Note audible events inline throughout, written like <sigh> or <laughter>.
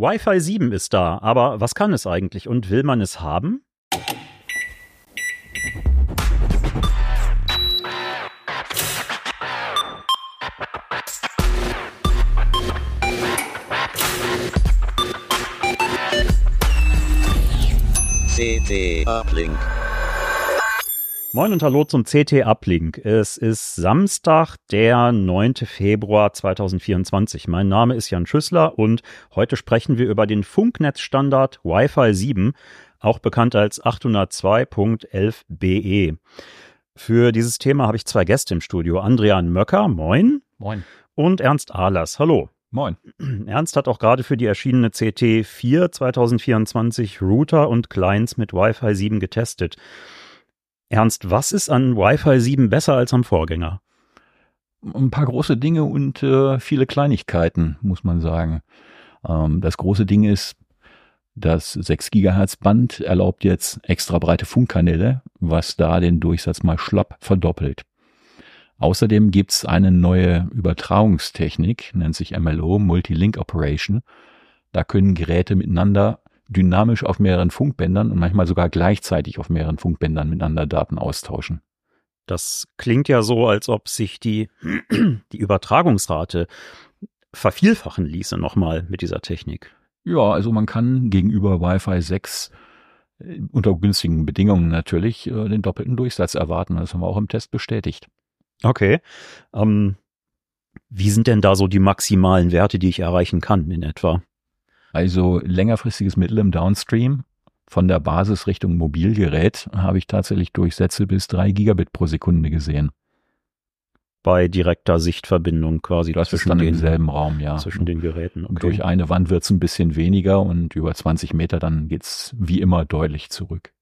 Wi-Fi 7 ist da, aber was kann es eigentlich und will man es haben? CT Uplink. Moin und hallo zum CT Uplink. Es ist Samstag, der 9. Februar 2024. Mein Name ist Jan Schüssler und heute sprechen wir über den Funknetzstandard Wi-Fi 7, auch bekannt als 802.11be. Für dieses Thema habe ich zwei Gäste im Studio. Andrian Möcker, moin. Moin. Und Ernst Ahlers, hallo. Moin. Ernst hat auch gerade für die erschienene CT 4 2024 Router und Clients mit Wi-Fi 7 getestet. Ernst, was ist an Wi-Fi 7 besser als am Vorgänger? Ein paar große Dinge und äh, viele Kleinigkeiten, muss man sagen. Ähm, das große Ding ist, das 6 Gigahertz Band erlaubt jetzt extra breite Funkkanäle, was da den Durchsatz mal schlapp verdoppelt. Außerdem gibt's eine neue Übertragungstechnik, nennt sich MLO, Multilink Operation. Da können Geräte miteinander dynamisch auf mehreren Funkbändern und manchmal sogar gleichzeitig auf mehreren Funkbändern miteinander Daten austauschen. Das klingt ja so, als ob sich die, <clears throat> die Übertragungsrate vervielfachen ließe nochmal mit dieser Technik. Ja, also man kann gegenüber Wi-Fi 6 äh, unter günstigen Bedingungen natürlich äh, den doppelten Durchsatz erwarten. Das haben wir auch im Test bestätigt. Okay. Ähm, wie sind denn da so die maximalen Werte, die ich erreichen kann in etwa? Also längerfristiges Mittel im Downstream von der Basis Richtung Mobilgerät habe ich tatsächlich Durchsätze bis drei Gigabit pro Sekunde gesehen. Bei direkter Sichtverbindung quasi das zwischen dann den, im selben Raum, ja. Zwischen den Geräten. Okay. Durch eine Wand wird es ein bisschen weniger und über 20 Meter dann geht's wie immer deutlich zurück.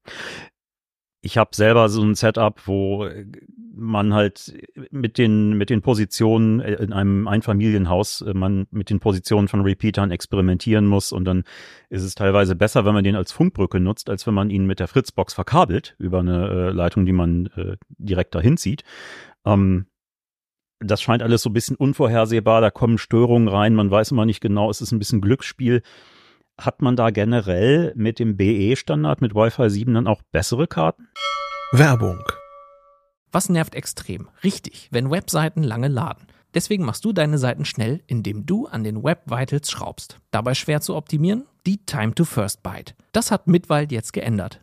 Ich habe selber so ein Setup, wo man halt mit den, mit den Positionen äh, in einem Einfamilienhaus, äh, man mit den Positionen von Repeatern experimentieren muss und dann ist es teilweise besser, wenn man den als Funkbrücke nutzt, als wenn man ihn mit der Fritzbox verkabelt über eine äh, Leitung, die man äh, direkt dahin zieht. Ähm, das scheint alles so ein bisschen unvorhersehbar, da kommen Störungen rein, man weiß immer nicht genau, es ist ein bisschen Glücksspiel. Hat man da generell mit dem BE-Standard, mit Wi-Fi 7 dann auch bessere Karten? Werbung was nervt extrem? Richtig, wenn Webseiten lange laden. Deswegen machst du deine Seiten schnell, indem du an den Web Vitals schraubst. Dabei schwer zu optimieren? Die Time to First Byte. Das hat Mitwald jetzt geändert.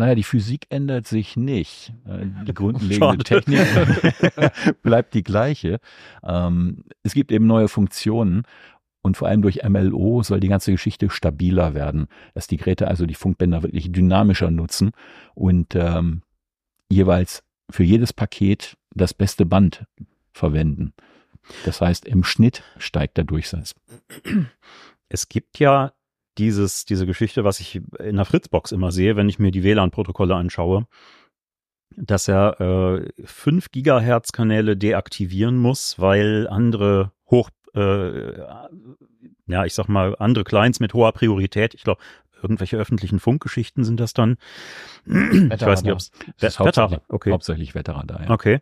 Naja, die Physik ändert sich nicht. Äh, die grundlegende <laughs> Technik <laughs> bleibt die gleiche. Ähm, es gibt eben neue Funktionen und vor allem durch MLO soll die ganze Geschichte stabiler werden, dass die Geräte also die Funkbänder wirklich dynamischer nutzen und ähm, jeweils für jedes Paket das beste Band verwenden. Das heißt, im Schnitt steigt der Durchsatz. Es gibt ja dieses, diese Geschichte, was ich in der Fritzbox immer sehe, wenn ich mir die WLAN-Protokolle anschaue, dass er äh, 5 Gigahertz Kanäle deaktivieren muss, weil andere hoch, äh, ja, ich sag mal, andere Clients mit hoher Priorität, ich glaube, irgendwelche öffentlichen Funkgeschichten sind das dann. ich weiß nicht, ob es Wetter, okay. hauptsächlich Wetterradar, ja. Okay.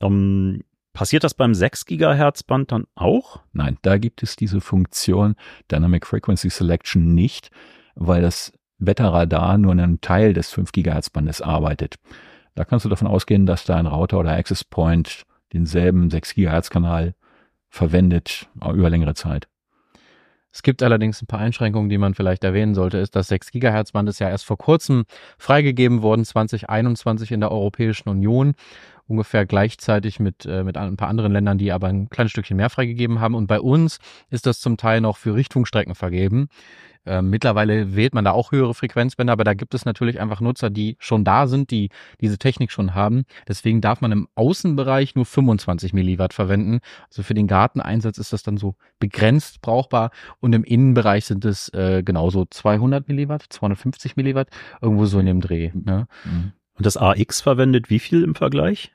Um, ähm, Passiert das beim 6 Gigahertz Band dann auch? Nein, da gibt es diese Funktion Dynamic Frequency Selection nicht, weil das Wetterradar nur einen Teil des 5 Gigahertz Bandes arbeitet. Da kannst du davon ausgehen, dass da ein Router oder Access Point denselben 6 Gigahertz Kanal verwendet äh, über längere Zeit. Es gibt allerdings ein paar Einschränkungen, die man vielleicht erwähnen sollte, ist, das 6 Gigahertz Band ist ja erst vor kurzem freigegeben worden, 2021 in der Europäischen Union, ungefähr gleichzeitig mit, äh, mit ein paar anderen Ländern, die aber ein kleines Stückchen mehr freigegeben haben. Und bei uns ist das zum Teil noch für Richtfunkstrecken vergeben. Äh, mittlerweile wählt man da auch höhere Frequenzbänder, aber da gibt es natürlich einfach Nutzer, die schon da sind, die diese Technik schon haben. Deswegen darf man im Außenbereich nur 25 Milliwatt verwenden. Also für den Garteneinsatz ist das dann so begrenzt brauchbar und im Innenbereich sind es äh, genauso 200 Milliwatt, 250 Milliwatt, irgendwo so in dem Dreh. Ne? Mhm. Und das AX verwendet wie viel im Vergleich?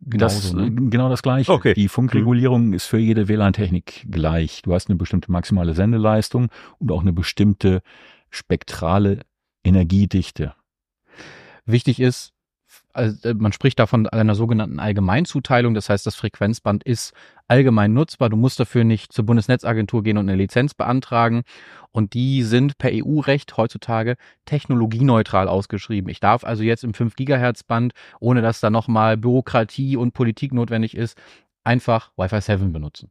das, ne? Genau das gleiche. Okay. Die Funkregulierung mhm. ist für jede WLAN-Technik gleich. Du hast eine bestimmte maximale Sendeleistung und auch eine bestimmte spektrale Energiedichte. Wichtig ist, also man spricht davon einer sogenannten Allgemeinzuteilung. Das heißt, das Frequenzband ist allgemein nutzbar. Du musst dafür nicht zur Bundesnetzagentur gehen und eine Lizenz beantragen. Und die sind per EU-Recht heutzutage technologieneutral ausgeschrieben. Ich darf also jetzt im 5 Gigahertz Band, ohne dass da nochmal Bürokratie und Politik notwendig ist, einfach Wi-Fi 7 benutzen.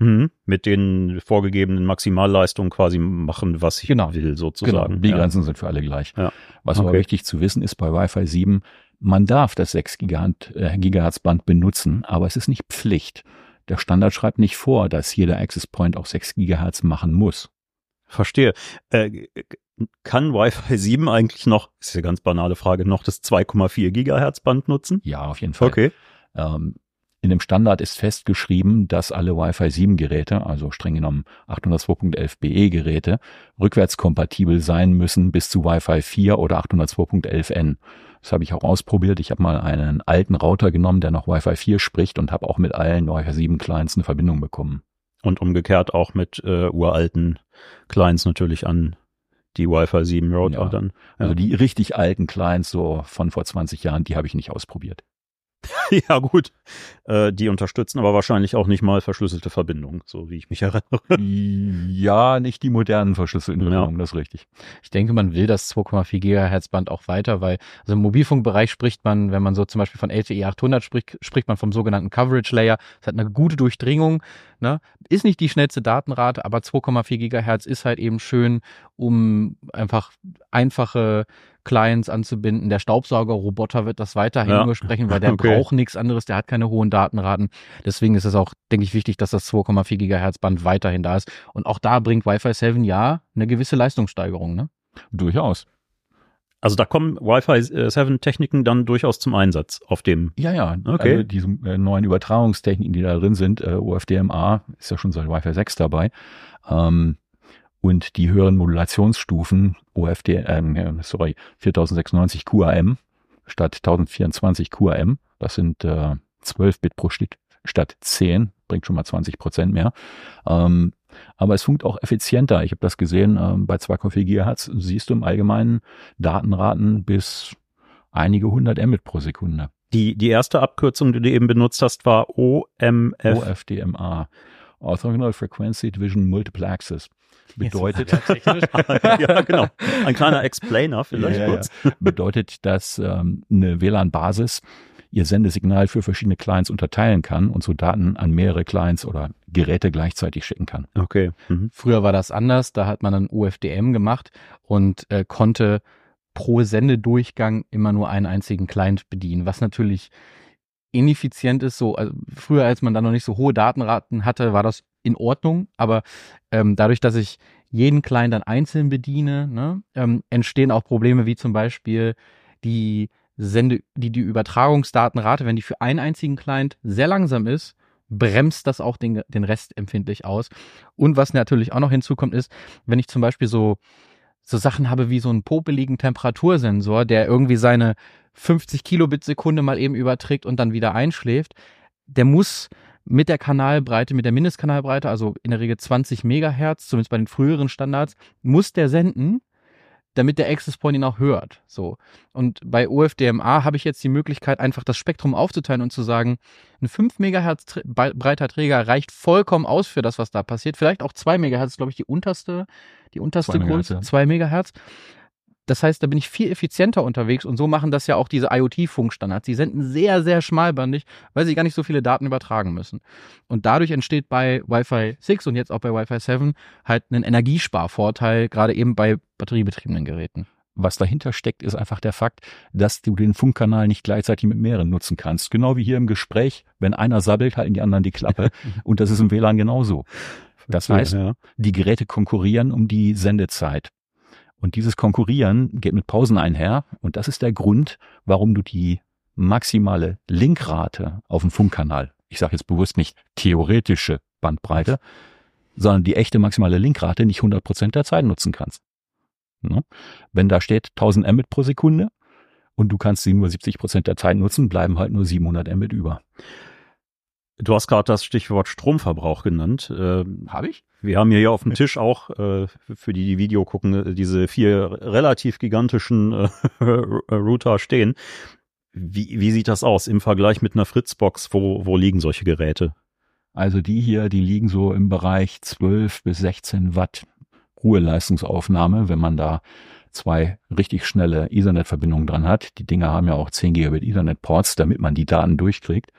Mhm. Mit den vorgegebenen Maximalleistungen quasi machen, was ich genau. will, sozusagen. Genau. Die Grenzen sind für alle gleich. Ja. Was okay. aber wichtig zu wissen ist bei Wi-Fi 7, man darf das 6 äh, Gigahertz Band benutzen, aber es ist nicht Pflicht. Der Standard schreibt nicht vor, dass jeder Access Point auch 6 Gigahertz machen muss. Verstehe. Äh, kann Wi-Fi 7 eigentlich noch, ist eine ganz banale Frage, noch das 2,4 Gigahertz Band nutzen? Ja, auf jeden Fall. Okay. Ähm, in dem Standard ist festgeschrieben, dass alle Wi-Fi 7 Geräte, also streng genommen 802.11 BE Geräte, rückwärtskompatibel sein müssen bis zu Wi-Fi 4 oder 802.11n. Das habe ich auch ausprobiert. Ich habe mal einen alten Router genommen, der noch Wi-Fi 4 spricht und habe auch mit allen Wi-Fi 7 Clients eine Verbindung bekommen. Und umgekehrt auch mit äh, uralten Clients natürlich an die Wi-Fi 7 Router ja. dann. Ja. Also die richtig alten Clients so von vor 20 Jahren, die habe ich nicht ausprobiert. <laughs> ja, gut. Äh, die unterstützen aber wahrscheinlich auch nicht mal verschlüsselte Verbindungen, so wie ich mich erinnere. <laughs> ja, nicht die modernen verschlüsselten Verbindungen, ja. das ist richtig. Ich denke, man will das 2,4 Gigahertz Band auch weiter, weil also im Mobilfunkbereich spricht man, wenn man so zum Beispiel von LTE 800 spricht, spricht man vom sogenannten Coverage Layer. Es hat eine gute Durchdringung, ne? Ist nicht die schnellste Datenrate, aber 2,4 Gigahertz ist halt eben schön, um einfach einfache Clients anzubinden. Der Staubsaugerroboter wird das weiterhin ja. nur sprechen, weil <laughs> der okay. braucht nichts anderes, der hat keine hohen Datenraten. Deswegen ist es auch, denke ich, wichtig, dass das 2,4 Gigahertz Band weiterhin da ist. Und auch da bringt Wi-Fi 7 ja eine gewisse Leistungssteigerung, ne? Durchaus. Also da kommen Wi-Fi 7 Techniken dann durchaus zum Einsatz auf dem. Ja, ja. Okay. Also diese äh, neuen Übertragungstechniken, die da drin sind, äh, OFDMA ist ja schon seit Wi-Fi 6 dabei. Ähm, und die höheren Modulationsstufen OFD, ähm, sorry, 4096 QAM statt 1024 QAM, das sind äh, 12 Bit pro Stück statt 10, bringt schon mal 20 Prozent mehr. Ähm, aber es funkt auch effizienter. Ich habe das gesehen, ähm, bei 2,4 Gigahertz siehst du im Allgemeinen Datenraten bis einige hundert Mbit pro Sekunde. Die, die erste Abkürzung, die du eben benutzt hast, war OMF. OFDMA. Orthogonal Frequency Division Multiple Access bedeutet, <laughs> ja, genau. Ein kleiner Explainer vielleicht ja, kurz. Ja. Bedeutet, dass ähm, eine WLAN-Basis ihr Sendesignal für verschiedene Clients unterteilen kann und so Daten an mehrere Clients oder Geräte gleichzeitig schicken kann. Okay. Mhm. Früher war das anders, da hat man ein UFDM gemacht und äh, konnte pro Sendedurchgang immer nur einen einzigen Client bedienen, was natürlich ineffizient ist. So, also früher, als man da noch nicht so hohe Datenraten hatte, war das in Ordnung, aber ähm, dadurch, dass ich jeden Client dann einzeln bediene, ne, ähm, entstehen auch Probleme wie zum Beispiel die Sende, die, die Übertragungsdatenrate, wenn die für einen einzigen Client sehr langsam ist, bremst das auch den, den Rest empfindlich aus. Und was natürlich auch noch hinzukommt, ist, wenn ich zum Beispiel so, so Sachen habe wie so einen popeligen Temperatursensor, der irgendwie seine 50 Kilobit Sekunde mal eben überträgt und dann wieder einschläft, der muss mit der Kanalbreite, mit der Mindestkanalbreite, also in der Regel 20 Megahertz, zumindest bei den früheren Standards, muss der senden, damit der Access Point ihn auch hört. So. Und bei OFDMA habe ich jetzt die Möglichkeit, einfach das Spektrum aufzuteilen und zu sagen, ein 5 Megahertz breiter Träger reicht vollkommen aus für das, was da passiert. Vielleicht auch 2 Megahertz, glaube ich, die unterste, die unterste Größe. 2 Megahertz. Das heißt, da bin ich viel effizienter unterwegs und so machen das ja auch diese IoT-Funkstandards. Die senden sehr, sehr schmalbandig, weil sie gar nicht so viele Daten übertragen müssen. Und dadurch entsteht bei Wi-Fi 6 und jetzt auch bei Wi-Fi 7 halt ein Energiesparvorteil, gerade eben bei batteriebetriebenen Geräten. Was dahinter steckt, ist einfach der Fakt, dass du den Funkkanal nicht gleichzeitig mit mehreren nutzen kannst. Genau wie hier im Gespräch, wenn einer sabbelt, halten die anderen die Klappe. <laughs> und das ist im WLAN genauso. Das heißt, die Geräte konkurrieren um die Sendezeit. Und dieses Konkurrieren geht mit Pausen einher. Und das ist der Grund, warum du die maximale Linkrate auf dem Funkkanal, ich sage jetzt bewusst nicht theoretische Bandbreite, sondern die echte maximale Linkrate nicht 100 Prozent der Zeit nutzen kannst. Ne? Wenn da steht 1000 Mbit pro Sekunde und du kannst sie nur 70 Prozent der Zeit nutzen, bleiben halt nur 700 Mbit über. Du hast gerade das Stichwort Stromverbrauch genannt. Äh, Habe ich? Wir haben hier auf dem Tisch auch, äh, für die, die Video gucken, äh, diese vier relativ gigantischen äh, <laughs> Router stehen. Wie, wie sieht das aus im Vergleich mit einer Fritzbox? Wo, wo liegen solche Geräte? Also die hier, die liegen so im Bereich 12 bis 16 Watt Ruheleistungsaufnahme, wenn man da zwei richtig schnelle Ethernet-Verbindungen dran hat. Die Dinger haben ja auch 10 Gigabit Ethernet-Ports, damit man die Daten durchkriegt.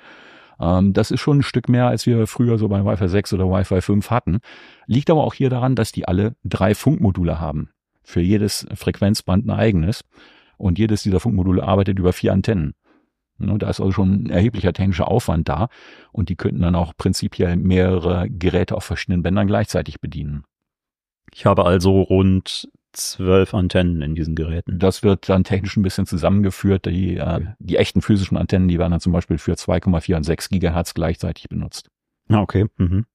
Ähm, das ist schon ein Stück mehr, als wir früher so bei Wi-Fi 6 oder Wi-Fi 5 hatten. Liegt aber auch hier daran, dass die alle drei Funkmodule haben. Für jedes Frequenzband ein eigenes. Und jedes dieser Funkmodule arbeitet über vier Antennen. Ne, da ist also schon ein erheblicher technischer Aufwand da. Und die könnten dann auch prinzipiell mehrere Geräte auf verschiedenen Bändern gleichzeitig bedienen. Ich habe also rund zwölf Antennen in diesen Geräten. Das wird dann technisch ein bisschen zusammengeführt. Die, äh, okay. die echten physischen Antennen, die werden dann zum Beispiel für 2,4 und 6 Gigahertz gleichzeitig benutzt. Ah, okay. Mhm.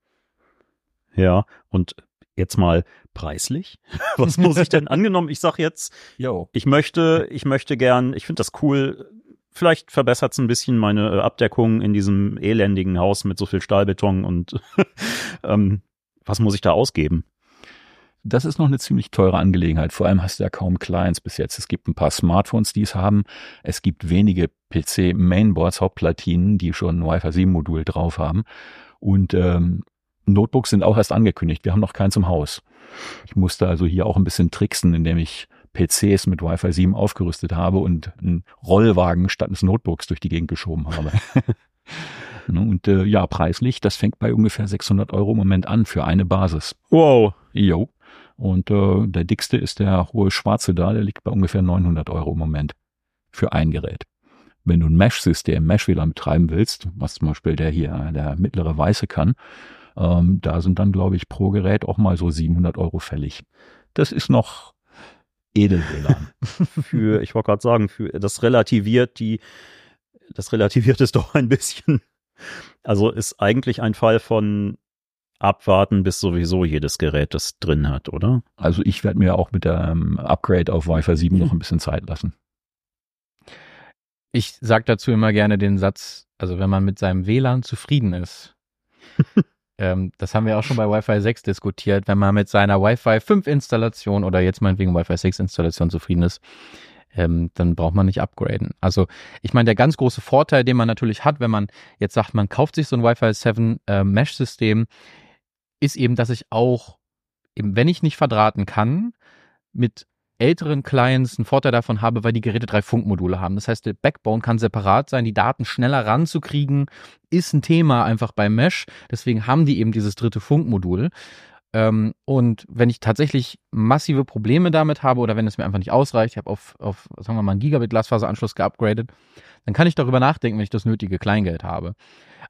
Ja, und jetzt mal preislich. <laughs> Was muss ich denn <laughs> angenommen? Ich sag jetzt, Yo. ich möchte, ich möchte gern, ich finde das cool. Vielleicht verbessert es ein bisschen meine äh, Abdeckung in diesem elendigen Haus mit so viel Stahlbeton und <laughs> ähm, was muss ich da ausgeben? Das ist noch eine ziemlich teure Angelegenheit. Vor allem hast du ja kaum Clients bis jetzt. Es gibt ein paar Smartphones, die es haben. Es gibt wenige PC-Mainboards, Hauptplatinen, die schon ein Wi-Fi 7 Modul drauf haben. Und ähm, Notebooks sind auch erst angekündigt. Wir haben noch keins im Haus. Ich musste also hier auch ein bisschen tricksen, indem ich PCs mit Wi-Fi 7 aufgerüstet habe und einen Rollwagen statt des Notebooks durch die Gegend geschoben habe. <laughs> Ne, und äh, ja, preislich, das fängt bei ungefähr 600 Euro im Moment an für eine Basis. Wow. Jo. Und äh, der dickste ist der hohe schwarze da, der liegt bei ungefähr 900 Euro im Moment für ein Gerät. Wenn du ein Mesh-System, Mesh-WLAN betreiben willst, was zum Beispiel der hier, der mittlere weiße kann, ähm, da sind dann, glaube ich, pro Gerät auch mal so 700 Euro fällig. Das ist noch Edel-WLAN. <laughs> für, ich wollte gerade sagen, für, das relativiert die, das relativiert es doch ein bisschen. Also ist eigentlich ein Fall von abwarten, bis sowieso jedes Gerät das drin hat, oder? Also ich werde mir auch mit dem ähm, Upgrade auf Wi-Fi 7 noch ein bisschen Zeit lassen. Ich sage dazu immer gerne den Satz, also wenn man mit seinem WLAN zufrieden ist, <laughs> ähm, das haben wir auch schon bei Wi-Fi 6 diskutiert, wenn man mit seiner Wi-Fi 5 Installation oder jetzt meinetwegen Wi-Fi 6 Installation zufrieden ist, ähm, dann braucht man nicht upgraden. Also ich meine, der ganz große Vorteil, den man natürlich hat, wenn man jetzt sagt, man kauft sich so ein Wi-Fi 7 äh, Mesh-System, ist eben, dass ich auch, eben, wenn ich nicht verdrahten kann, mit älteren Clients einen Vorteil davon habe, weil die Geräte drei Funkmodule haben. Das heißt, der Backbone kann separat sein, die Daten schneller ranzukriegen, ist ein Thema einfach bei Mesh. Deswegen haben die eben dieses dritte Funkmodul. Ähm, und wenn ich tatsächlich massive Probleme damit habe oder wenn es mir einfach nicht ausreicht, ich habe auf, auf, sagen wir mal, einen Gigabit Glasfaseranschluss geupgradet, dann kann ich darüber nachdenken, wenn ich das nötige Kleingeld habe.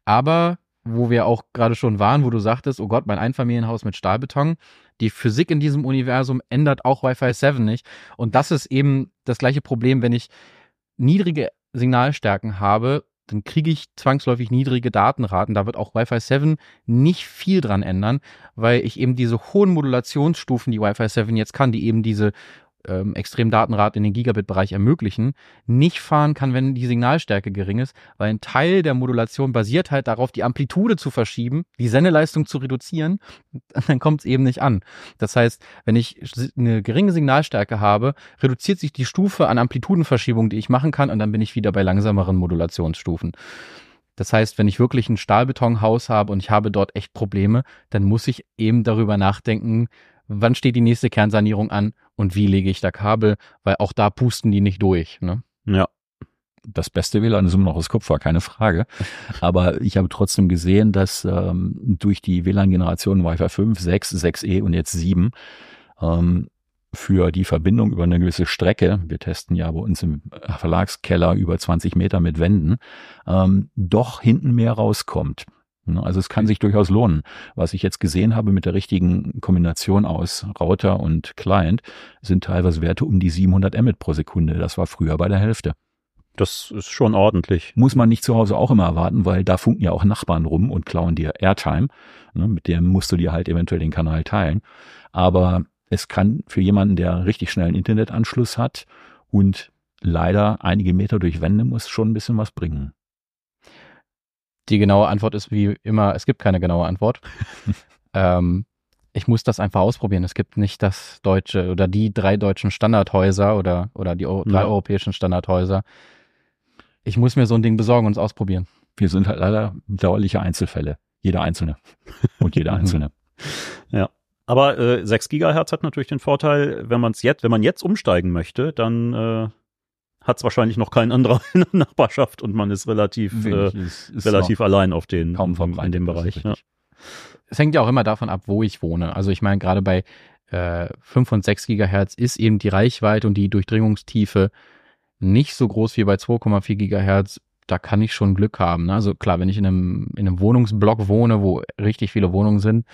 Aber wo wir auch gerade schon waren, wo du sagtest, oh Gott, mein Einfamilienhaus mit Stahlbeton. Die Physik in diesem Universum ändert auch Wi-Fi 7 nicht. Und das ist eben das gleiche Problem, wenn ich niedrige Signalstärken habe, dann kriege ich zwangsläufig niedrige Datenraten. Da wird auch Wi-Fi 7 nicht viel dran ändern, weil ich eben diese hohen Modulationsstufen, die Wi-Fi 7 jetzt kann, die eben diese ähm, Extremdatenrate in den Gigabit-Bereich ermöglichen, nicht fahren kann, wenn die Signalstärke gering ist, weil ein Teil der Modulation basiert halt darauf, die Amplitude zu verschieben, die Sendeleistung zu reduzieren, <laughs> dann kommt es eben nicht an. Das heißt, wenn ich eine geringe Signalstärke habe, reduziert sich die Stufe an Amplitudenverschiebung, die ich machen kann, und dann bin ich wieder bei langsameren Modulationsstufen. Das heißt, wenn ich wirklich ein Stahlbetonhaus habe und ich habe dort echt Probleme, dann muss ich eben darüber nachdenken, wann steht die nächste Kernsanierung an und wie lege ich da Kabel, weil auch da pusten die nicht durch. Ne? Ja. das beste WLAN ist immer noch das Kupfer, keine Frage. <laughs> Aber ich habe trotzdem gesehen, dass ähm, durch die WLAN-Generation Wi-Fi 5, 6, 6E und jetzt 7 ähm, für die Verbindung über eine gewisse Strecke, wir testen ja bei uns im Verlagskeller über 20 Meter mit Wänden, ähm, doch hinten mehr rauskommt. Ne, Also es kann sich durchaus lohnen. Was ich jetzt gesehen habe mit der richtigen Kombination aus Router und Client, sind teilweise Werte um die 700 Mbit pro Sekunde. Das war früher bei der Hälfte. Das ist schon ordentlich. Muss man nicht zu Hause auch immer erwarten, weil da funken ja auch Nachbarn rum und klauen dir Airtime. Ne, mit dem musst du dir halt eventuell den Kanal teilen. Aber es kann für jemanden, der richtig schnell einen Internetanschluss hat und leider einige Meter durch Wände muss, schon ein bisschen was bringen. Die genaue Antwort ist wie immer, es gibt keine genaue Antwort. <laughs> ähm, ich muss das einfach ausprobieren. Es gibt nicht das deutsche oder die drei deutschen Standardhäuser oder, oder die Eu- drei Ja. europäischen Standardhäuser. Ich muss mir so ein Ding besorgen und es ausprobieren. Wir sind halt leider dauerliche Einzelfälle. Jeder Einzelne. Und jeder. <laughs> Einzelne. Aber äh, 6 Gigahertz hat natürlich den Vorteil, wenn man es jetzt, wenn man jetzt umsteigen möchte, dann äh, hat es wahrscheinlich noch kein anderer <laughs> in der Nachbarschaft und man ist relativ, äh, ist- ist relativ allein auf den kaum in dem Bereich. Ja. Es hängt ja auch immer davon ab, wo ich wohne. Also ich meine, gerade bei äh, 5 und 6 Gigahertz ist eben die Reichweite und die Durchdringungstiefe nicht so groß wie bei 2,4 Gigahertz. Da kann ich schon Glück haben. Ne? Also klar, wenn ich in einem, in einem Wohnungsblock wohne, wo richtig viele Wohnungen sind,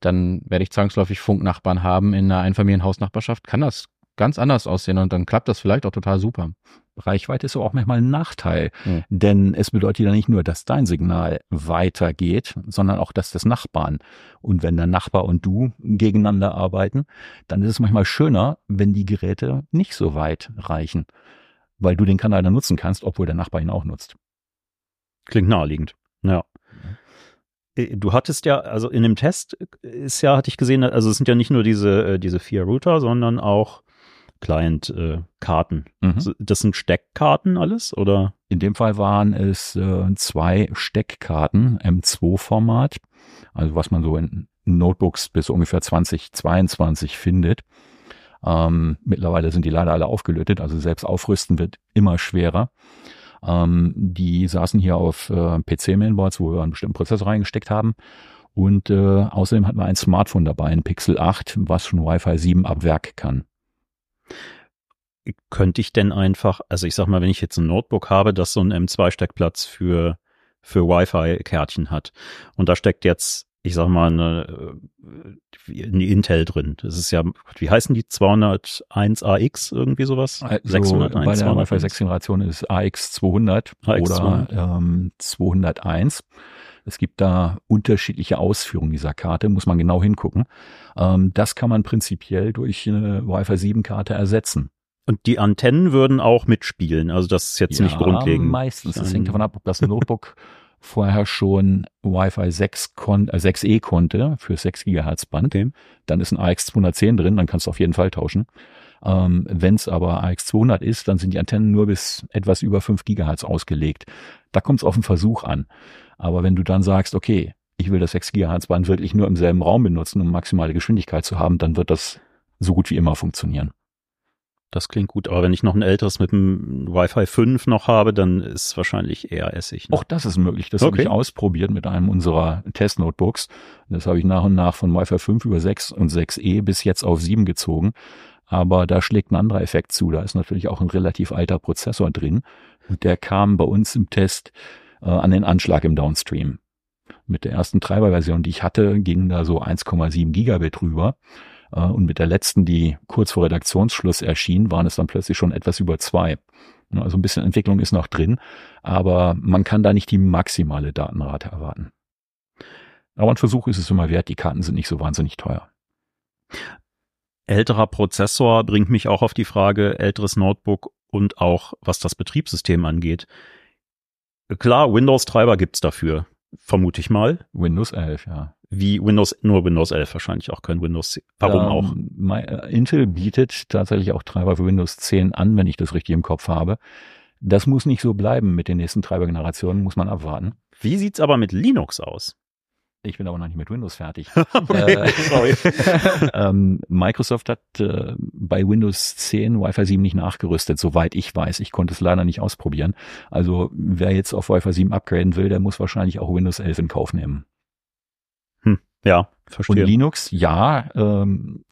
dann werde ich zwangsläufig Funknachbarn haben. In einer Einfamilienhausnachbarschaft kann das ganz anders aussehen und dann klappt das vielleicht auch total super. Reichweite ist aber auch manchmal ein Nachteil, Hm. denn es bedeutet ja nicht nur, dass dein Signal weitergeht, sondern auch das des Nachbarn. Und wenn der Nachbar und du gegeneinander arbeiten, dann ist es manchmal schöner, wenn die Geräte nicht so weit reichen, weil du den Kanal dann nutzen kannst, obwohl der Nachbar ihn auch nutzt. Klingt naheliegend. Ja. Äh, Du hattest ja, also in dem Test ist ja, hatte ich gesehen, also es sind ja nicht nur diese, äh, diese vier Router, sondern auch Client-Karten. Mhm. Das sind Steckkarten alles, oder? In dem Fall waren es äh, zwei Steckkarten M2-Format, also was man so in Notebooks bis ungefähr 2022 findet. Ähm, mittlerweile sind die leider alle aufgelötet, also selbst aufrüsten wird immer schwerer. Ähm, die saßen hier auf äh, PC-Mainboards, wo wir einen bestimmten Prozessor reingesteckt haben. Und äh, außerdem hatten wir ein Smartphone dabei, ein Pixel 8, was schon Wi-Fi 7 ab Werk kann. Könnte ich denn einfach, also ich sag mal, wenn ich jetzt ein Notebook habe, das so einen M2-Steckplatz für, für Wi-Fi-Kärtchen hat und da steckt jetzt, ich sag mal, eine, äh, eine Intel drin. Das ist ja, wie heißen die? 201AX, irgendwie sowas? Also 601, bei der 201? Wi-Fi 6 Generation ist AX200 AX200. oder ähm, 201. Es gibt da unterschiedliche Ausführungen dieser Karte, muss man genau hingucken. Ähm, das kann man prinzipiell durch eine Wi-Fi 7 Karte ersetzen. Und die Antennen würden auch mitspielen. Also das ist jetzt nicht grundlegend. meistens. Es hängt davon ab, ob das <laughs> Notebook vorher schon Wi-Fi 6 kon äh, 6E konnte für 6 Gigahertz Band. Okay. Dann ist ein AX210 drin, dann kannst du auf jeden Fall tauschen. Ähm, Wenn es aber AX200 ist, dann sind die Antennen nur bis etwas über 5 Gigahertz ausgelegt. Da kommt es auf den Versuch an. Aber wenn du dann sagst, okay, ich will das 6 Gigahertz Band wirklich nur im selben Raum benutzen, um maximale Geschwindigkeit zu haben, dann wird das so gut wie immer funktionieren. Das klingt gut. Aber wenn ich noch ein älteres mit einem Wi-Fi 5 noch habe, dann ist es wahrscheinlich eher Essig. Ne? Auch das ist möglich. Das habe Okay. ich ausprobiert mit einem unserer Testnotebooks. Das habe ich nach und nach von Wi-Fi 5 über 6 und 6E bis jetzt auf 7 gezogen. Aber da schlägt ein anderer Effekt zu. Da ist natürlich auch ein relativ alter Prozessor drin. Und der kam bei uns im Test äh, an den Anschlag im Downstream. Mit der ersten Treiberversion, die ich hatte, ging da so 1,7 Gigabit rüber. Äh, Und mit der letzten, die kurz vor Redaktionsschluss erschien, waren es dann plötzlich schon etwas über zwei. Also ein bisschen Entwicklung ist noch drin, aber man kann da nicht die maximale Datenrate erwarten. Aber ein Versuch ist es immer wert, die Karten sind nicht so wahnsinnig teuer. Älterer Prozessor bringt mich auch auf die Frage, älteres Notebook und auch was das Betriebssystem angeht. Klar, Windows-Treiber gibt's dafür, vermute ich mal. Windows 11, ja. Wie Windows, nur Windows 11 wahrscheinlich auch kein Windows 10. Warum Ähm, auch? my- äh, Intel bietet tatsächlich auch Treiber für Windows 10 an, wenn ich das richtig im Kopf habe. Das muss nicht so bleiben mit den nächsten Treibergenerationen, muss man abwarten. Wie sieht's aber mit Linux aus? Ich bin aber noch nicht mit Windows fertig. <laughs> äh, sorry. <laughs> ähm, Microsoft hat äh, bei Windows 10 Wi-Fi 7 nicht nachgerüstet, soweit ich weiß. Ich konnte es leider nicht ausprobieren. Also wer jetzt auf Wi-Fi 7 upgraden will, der muss wahrscheinlich auch Windows 11 in Kauf nehmen. Hm, ja, verstehe. Und Linux, ja. Ähm,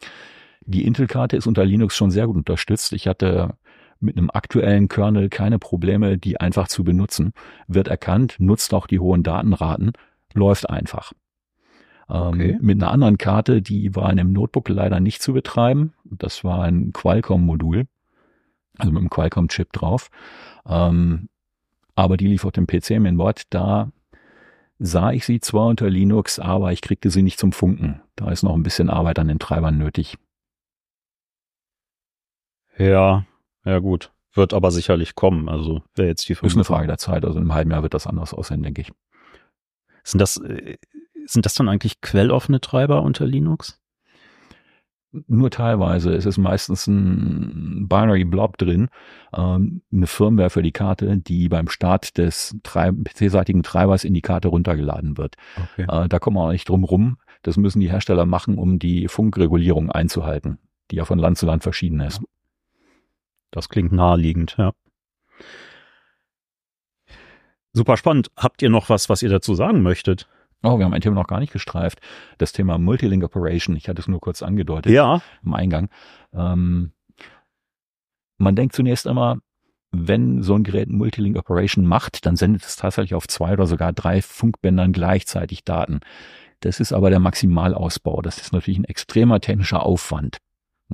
die Intel-Karte ist unter Linux schon sehr gut unterstützt. Ich hatte mit einem aktuellen Kernel keine Probleme, die einfach zu benutzen. Wird erkannt, nutzt auch die hohen Datenraten, läuft einfach. Ähm, okay. Mit einer anderen Karte, die war in einem Notebook leider nicht zu betreiben. Das war ein Qualcomm-Modul, also mit einem Qualcomm-Chip drauf. Ähm, aber die lief auf dem PC-Mainboard. Da sah ich sie zwar unter Linux, aber ich kriegte sie nicht zum Funken. Da ist noch ein bisschen Arbeit an den Treibern nötig. Ja, ja gut. Wird aber sicherlich kommen. Also wäre jetzt die Frage. Ist eine Frage der Zeit. Also im halben Jahr wird das anders aussehen, denke ich. Sind das, äh, sind das dann eigentlich quelloffene Treiber unter Linux? Nur teilweise. Es ist meistens ein Binary Blob drin, ähm, eine Firmware für die Karte, die beim Start des PC-seitigen Treibers in die Karte runtergeladen wird. Okay. Äh, da kommen wir auch nicht drum rum. Das müssen die Hersteller machen, um die Funkregulierung einzuhalten, die ja von Land zu Land verschieden ist. Das klingt naheliegend, ja. Super spannend. Habt ihr noch was, was ihr dazu sagen möchtet? Oh, wir haben ein Thema noch gar nicht gestreift. Das Thema Multilink Operation. Ich hatte es nur kurz angedeutet. Ja. Im Eingang. Ähm, man denkt zunächst einmal, wenn so ein Gerät Multilink Operation macht, dann sendet es tatsächlich auf zwei oder sogar drei Funkbändern gleichzeitig Daten. Das ist aber der Maximalausbau. Das ist natürlich ein extremer technischer Aufwand.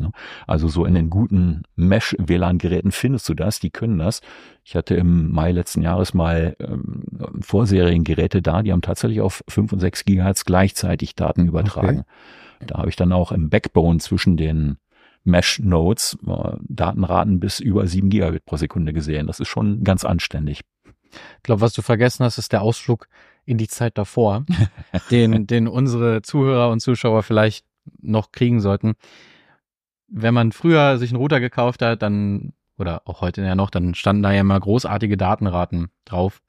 Ne? Also so in den guten Mesh-WLAN-Geräten findest du das, die können das. Ich hatte im Mai letzten Jahres mal ähm, Vorseriengeräte da, die haben tatsächlich auf 5 und 6 Gigahertz gleichzeitig Daten übertragen. Okay. Da habe ich dann auch im Backbone zwischen den Mesh-Nodes äh, Datenraten bis über 7 Gigabit pro Sekunde gesehen. Das ist schon ganz anständig. Ich glaube, was du vergessen hast, ist der Ausflug in die Zeit davor, <laughs> den, den unsere Zuhörer und Zuschauer vielleicht noch kriegen sollten wenn man früher sich einen Router gekauft hat, dann, oder auch heute ja noch, dann standen da ja immer großartige Datenraten drauf.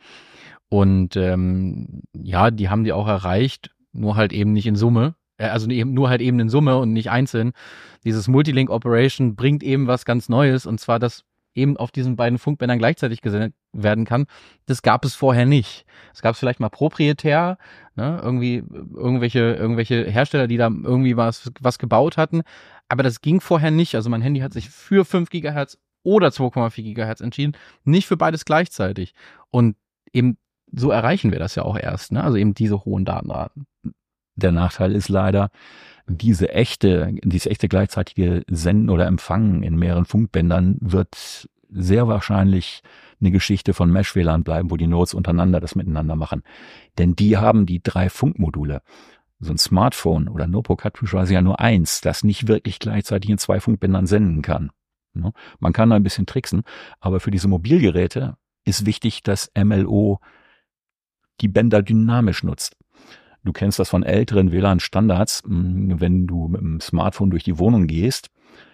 Und ähm, ja, die haben die auch erreicht, nur halt eben nicht in Summe. Äh, also nur halt eben in Summe und nicht einzeln. Dieses Multilink Operation bringt eben was ganz Neues und zwar, dass eben auf diesen beiden Funkbändern gleichzeitig gesendet werden kann. Das gab es vorher nicht. Es gab es vielleicht mal proprietär, ne, irgendwie irgendwelche irgendwelche Hersteller, die da irgendwie was was gebaut hatten, aber das ging vorher nicht. Also mein Handy hat sich für 5 Gigahertz oder 2,4 Gigahertz entschieden, nicht für beides gleichzeitig. Und eben so erreichen wir das ja auch erst, ne? Also eben diese hohen Datenraten. Der Nachteil ist leider, diese echte, dieses echte gleichzeitige Senden oder Empfangen in mehreren Funkbändern wird sehr wahrscheinlich eine Geschichte von Mesh-WLAN bleiben, wo die Nodes untereinander das miteinander machen. Denn die haben die drei Funkmodule so ein Smartphone oder Notebook hat beispielsweise ja nur eins, das nicht wirklich gleichzeitig in zwei Funkbändern senden kann. Ne? Man kann da ein bisschen tricksen, aber für diese Mobilgeräte ist wichtig, dass MLO die Bänder dynamisch nutzt. Du kennst das von älteren WLAN-Standards. Hm, wenn du mit dem Smartphone durch die Wohnung gehst,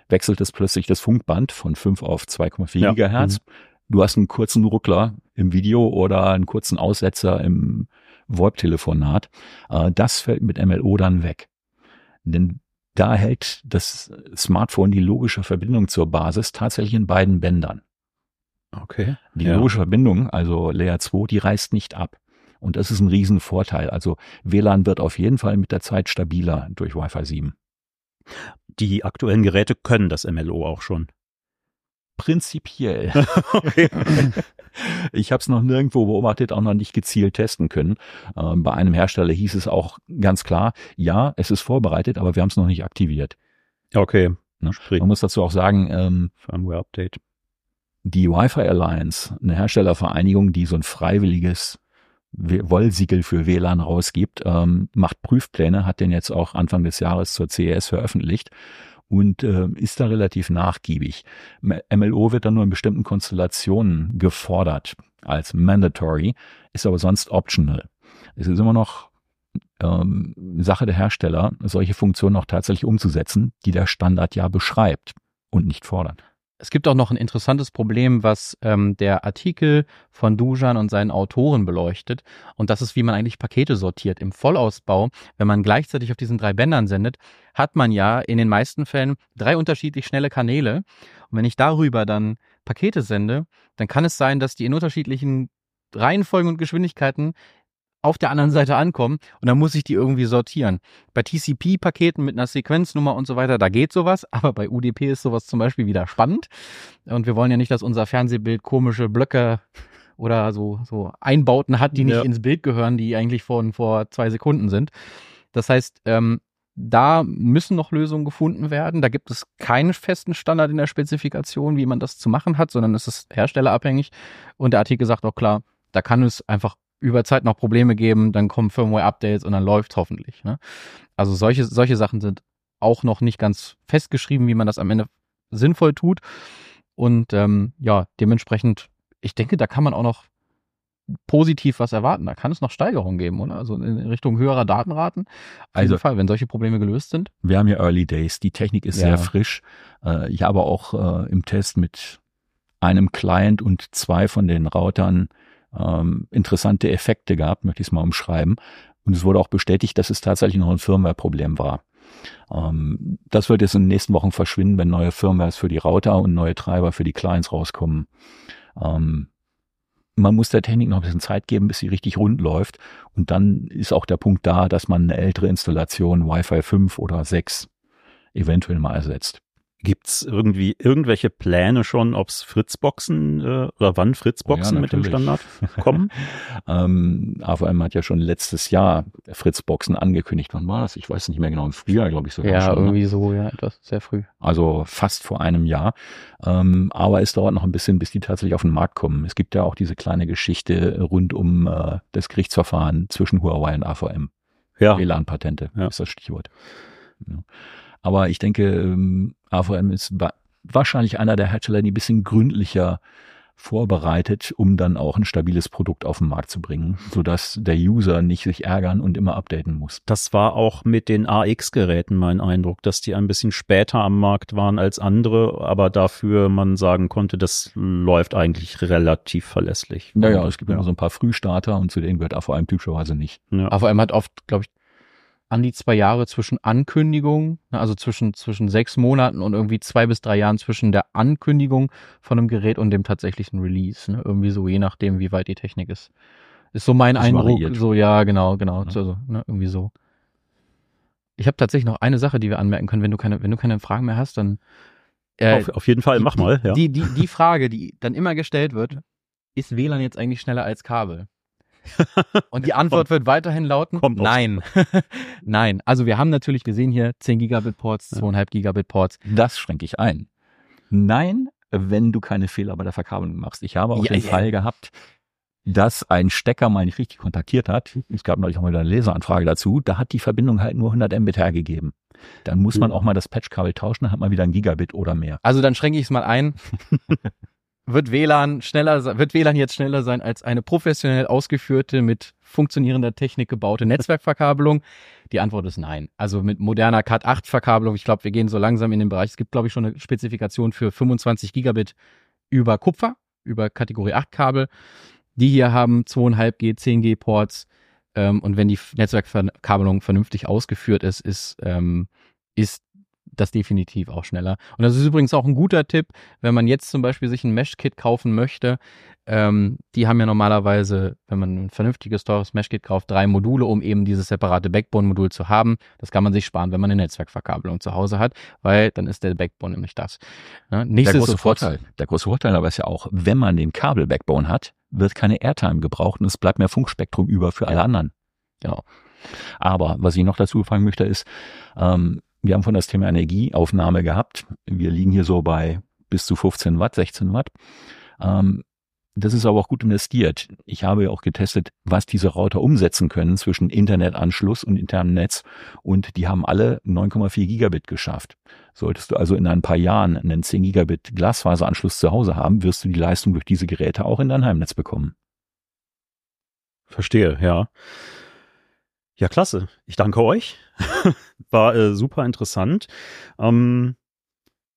wechselt es plötzlich das Funkband von 5 auf 2,4 ja. Gigahertz. Mhm. Du hast einen kurzen Ruckler im Video oder einen kurzen Aussetzer im VoIP-Telefonat. Äh, das fällt mit MLO dann weg. Denn da hält das Smartphone die logische Verbindung zur Basis tatsächlich in beiden Bändern. Okay. Die ja. logische Verbindung, also Layer 2, die reißt nicht ab. Und das ist ein Riesenvorteil. Also WLAN wird auf jeden Fall mit der Zeit stabiler durch Wi-Fi 7. Die aktuellen Geräte können das MLO auch schon. Prinzipiell. <laughs> <laughs> Ich habe es noch nirgendwo beobachtet, auch noch nicht gezielt testen können. Ähm, bei einem Hersteller hieß es auch ganz klar, ja, es ist vorbereitet, aber wir haben es noch nicht aktiviert. Okay. Ne? Man muss dazu auch sagen, ähm, Firmware Update. Die Wi-Fi Alliance, eine Herstellervereinigung, die so ein freiwilliges Wollsiegel für WLAN rausgibt, ähm, macht Prüfpläne, hat den jetzt auch Anfang des Jahres zur CES veröffentlicht und äh, ist da relativ nachgiebig. MLO wird dann nur in bestimmten Konstellationen gefordert als mandatory, ist aber sonst optional. Es ist immer noch ähm, Sache der Hersteller, solche Funktionen auch tatsächlich umzusetzen, die der Standard ja beschreibt und nicht fordert. Es gibt auch noch ein interessantes Problem, was ähm, der Artikel von Dujan und seinen Autoren beleuchtet. Und das ist, wie man eigentlich Pakete sortiert. Im Vollausbau, wenn man gleichzeitig auf diesen drei Bändern sendet, hat man ja in den meisten Fällen drei unterschiedlich schnelle Kanäle. Und wenn ich darüber dann Pakete sende, dann kann es sein, dass die in unterschiedlichen Reihenfolgen und Geschwindigkeiten auf der anderen Seite ankommen und dann muss ich die irgendwie sortieren. Bei TCP-Paketen mit einer Sequenznummer und so weiter, da geht sowas, <laughs> aber bei UDP ist sowas zum Beispiel wieder spannend und wir wollen ja nicht, dass unser Fernsehbild komische Blöcke oder so, so Einbauten hat, die nicht Ja. ins Bild gehören, die eigentlich von vor zwei Sekunden sind. Das heißt, ähm, da müssen noch Lösungen gefunden werden. Da gibt es keinen festen Standard in der Spezifikation, wie man das zu machen hat, sondern es ist herstellerabhängig. Und der Artikel sagt auch klar, da kann es einfach über Zeit noch Probleme geben, dann kommen Firmware-Updates und dann läuft hoffentlich. Ne? Also solche, solche Sachen sind auch noch nicht ganz festgeschrieben, wie man das am Ende sinnvoll tut. Und ähm, ja, dementsprechend, ich denke, da kann man auch noch positiv was erwarten. Da kann es noch Steigerungen geben, oder? Also in Richtung höherer Datenraten. Auf Also- jeden Fall, wenn solche Probleme gelöst sind. Wir haben ja Early Days, die Technik ist Ja. sehr frisch. Äh, ich habe auch äh, im Test mit einem Client und zwei von den Routern ähm, interessante Effekte gehabt, möchte ich es mal umschreiben. Und es wurde auch bestätigt, dass es tatsächlich noch ein Firmware-Problem war. Ähm, das wird jetzt in den nächsten Wochen verschwinden, wenn neue Firmwares für die Router und neue Treiber für die Clients rauskommen. Ähm, man muss der Technik noch ein bisschen Zeit geben, bis sie richtig rund läuft. Und dann ist auch der Punkt da, dass man eine ältere Installation Wi-Fi 5 oder 6 eventuell mal ersetzt. Gibt's irgendwie irgendwelche Pläne schon, ob's Fritzboxen äh, oder wann Fritzboxen Oh ja, mit dem. Standard kommen? <laughs> Ähm, AVM hat ja schon letztes Jahr Fritzboxen angekündigt. Wann war das? Ich weiß nicht mehr genau. Im Frühjahr, glaube ich sogar Ja, schon. ne? irgendwie so, ja, etwas sehr früh. Also fast vor einem Jahr. Ähm, aber es dauert noch ein bisschen, bis die tatsächlich auf den Markt kommen. Es gibt ja auch diese kleine Geschichte rund um äh, das Gerichtsverfahren zwischen Huawei und AVM. Ja, WLAN-Patente Ja. ist das Stichwort. Ja. Aber ich denke, ähm, AVM ist wa wahrscheinlich einer der Hersteller, die ein bisschen gründlicher vorbereitet, um dann auch ein stabiles Produkt auf den Markt zu bringen, sodass der User nicht sich ärgern und immer updaten muss. das war auch mit den AX-Geräten mein Eindruck, dass die ein bisschen später am Markt waren als andere, aber dafür man sagen konnte, das läuft eigentlich relativ verlässlich. Naja, es gibt ja. immer so ein paar Frühstarter und zu denen gehört AVM typischerweise nicht. Ja. AVM hat oft, glaube ich, an die zwei Jahre zwischen Ankündigung, ne, also zwischen, zwischen sechs Monaten und irgendwie zwei bis drei Jahren zwischen der Ankündigung von einem Gerät und dem tatsächlichen Release. Ne? Irgendwie so, je nachdem, wie weit die Technik ist. Ist so mein Das Eindruck. variiert. So, ja, genau, genau. Ja. Also, ne, irgendwie so. Ich habe tatsächlich noch eine Sache, die wir anmerken können. Wenn du keine, wenn du keine Fragen mehr hast, dann äh, auf, auf jeden Fall, mach die, mal, ja. Die, die, die Frage, die dann immer gestellt wird, ist WLAN jetzt eigentlich schneller als Kabel? <laughs> Und die Antwort wird weiterhin lauten, Kommt nein. <laughs> nein. Also wir haben natürlich, wir sehen hier 10 Gigabit Ports, 2,5 Gigabit Ports. Das schränke ich ein. Nein, wenn du keine Fehler bei der Verkabelung machst. Ich habe auch Ja, den ja. Fall gehabt, dass ein Stecker mal nicht richtig kontaktiert hat. Es gab neulich auch mal wieder eine Leseranfrage dazu. Da hat die Verbindung halt nur 100 Mbit hergegeben. Dann muss man auch mal das Patchkabel tauschen, dann hat man wieder ein Gigabit oder mehr. Also dann schränke ich es mal ein. <laughs> wird WLAN schneller, wird WLAN jetzt schneller sein als eine professionell ausgeführte, mit funktionierender Technik gebaute Netzwerkverkabelung? Die Antwort ist nein. Also mit moderner Cat 8 Verkabelung, ich glaube, wir gehen so langsam in den Bereich. Es gibt, glaube ich, schon eine Spezifikation für 25 Gigabit über Kupfer, über Kategorie 8 Kabel. Die hier haben 2,5G, 10G Ports. Ähm, und wenn die Netzwerkverkabelung vernünftig ausgeführt ist, ist, ähm, ist das definitiv auch schneller. Und das ist übrigens auch ein guter Tipp, wenn man jetzt zum Beispiel sich ein Mesh-Kit kaufen möchte. Ähm, die haben ja normalerweise, wenn man ein vernünftiges, teures Mesh-Kit kauft, drei Module, um eben dieses separate Backbone-Modul zu haben. Das kann man sich sparen, wenn man eine Netzwerkverkabelung zu Hause hat, weil dann ist der Backbone nämlich das. Ne? Der große Vorteil, der große Vorteil aber ist ja auch, wenn man den Kabel-Backbone hat, wird keine Airtime gebraucht und es bleibt mehr Funkspektrum über für alle anderen. Genau. Aber was ich noch dazu fragen möchte ist, ähm, wir haben von das Thema Energieaufnahme gehabt. Wir liegen hier so bei bis zu 15 Watt, 16 Watt. Ähm, das ist aber auch gut investiert. Ich habe ja auch getestet, was diese Router umsetzen können zwischen Internetanschluss und internem Netz. Und die haben alle 9,4 Gigabit geschafft. Solltest du also in ein paar Jahren einen 10 Gigabit Glasfaseranschluss zu Hause haben, wirst du die Leistung durch diese Geräte auch in dein Heimnetz bekommen. Verstehe, ja. Ja, klasse. Ich danke euch. <laughs> War äh, super interessant. Ähm,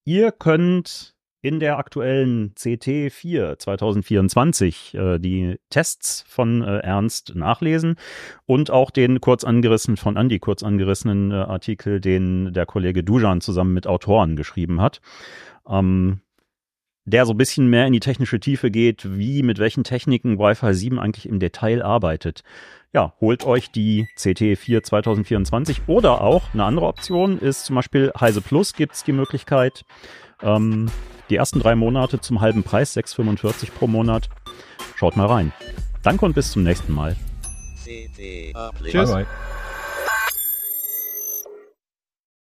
ihr könnt in der aktuellen CT4 2024 äh, die Tests von äh, Ernst nachlesen und auch den kurz angerissen von Andy kurz angerissenen äh, Artikel, den der Kollege Dujan zusammen mit Autoren geschrieben hat. Ähm, der so ein bisschen mehr in die technische Tiefe geht, wie mit welchen Techniken Wi-Fi 7 eigentlich im Detail arbeitet. Ja, holt euch die CT4 2024 oder auch eine andere Option ist zum Beispiel Heise Plus gibt's die Möglichkeit. Ähm, die ersten drei Monate zum halben Preis, 6,45 pro Monat. Schaut mal rein. Danke und bis zum nächsten Mal. Tschüss. Bye, bye.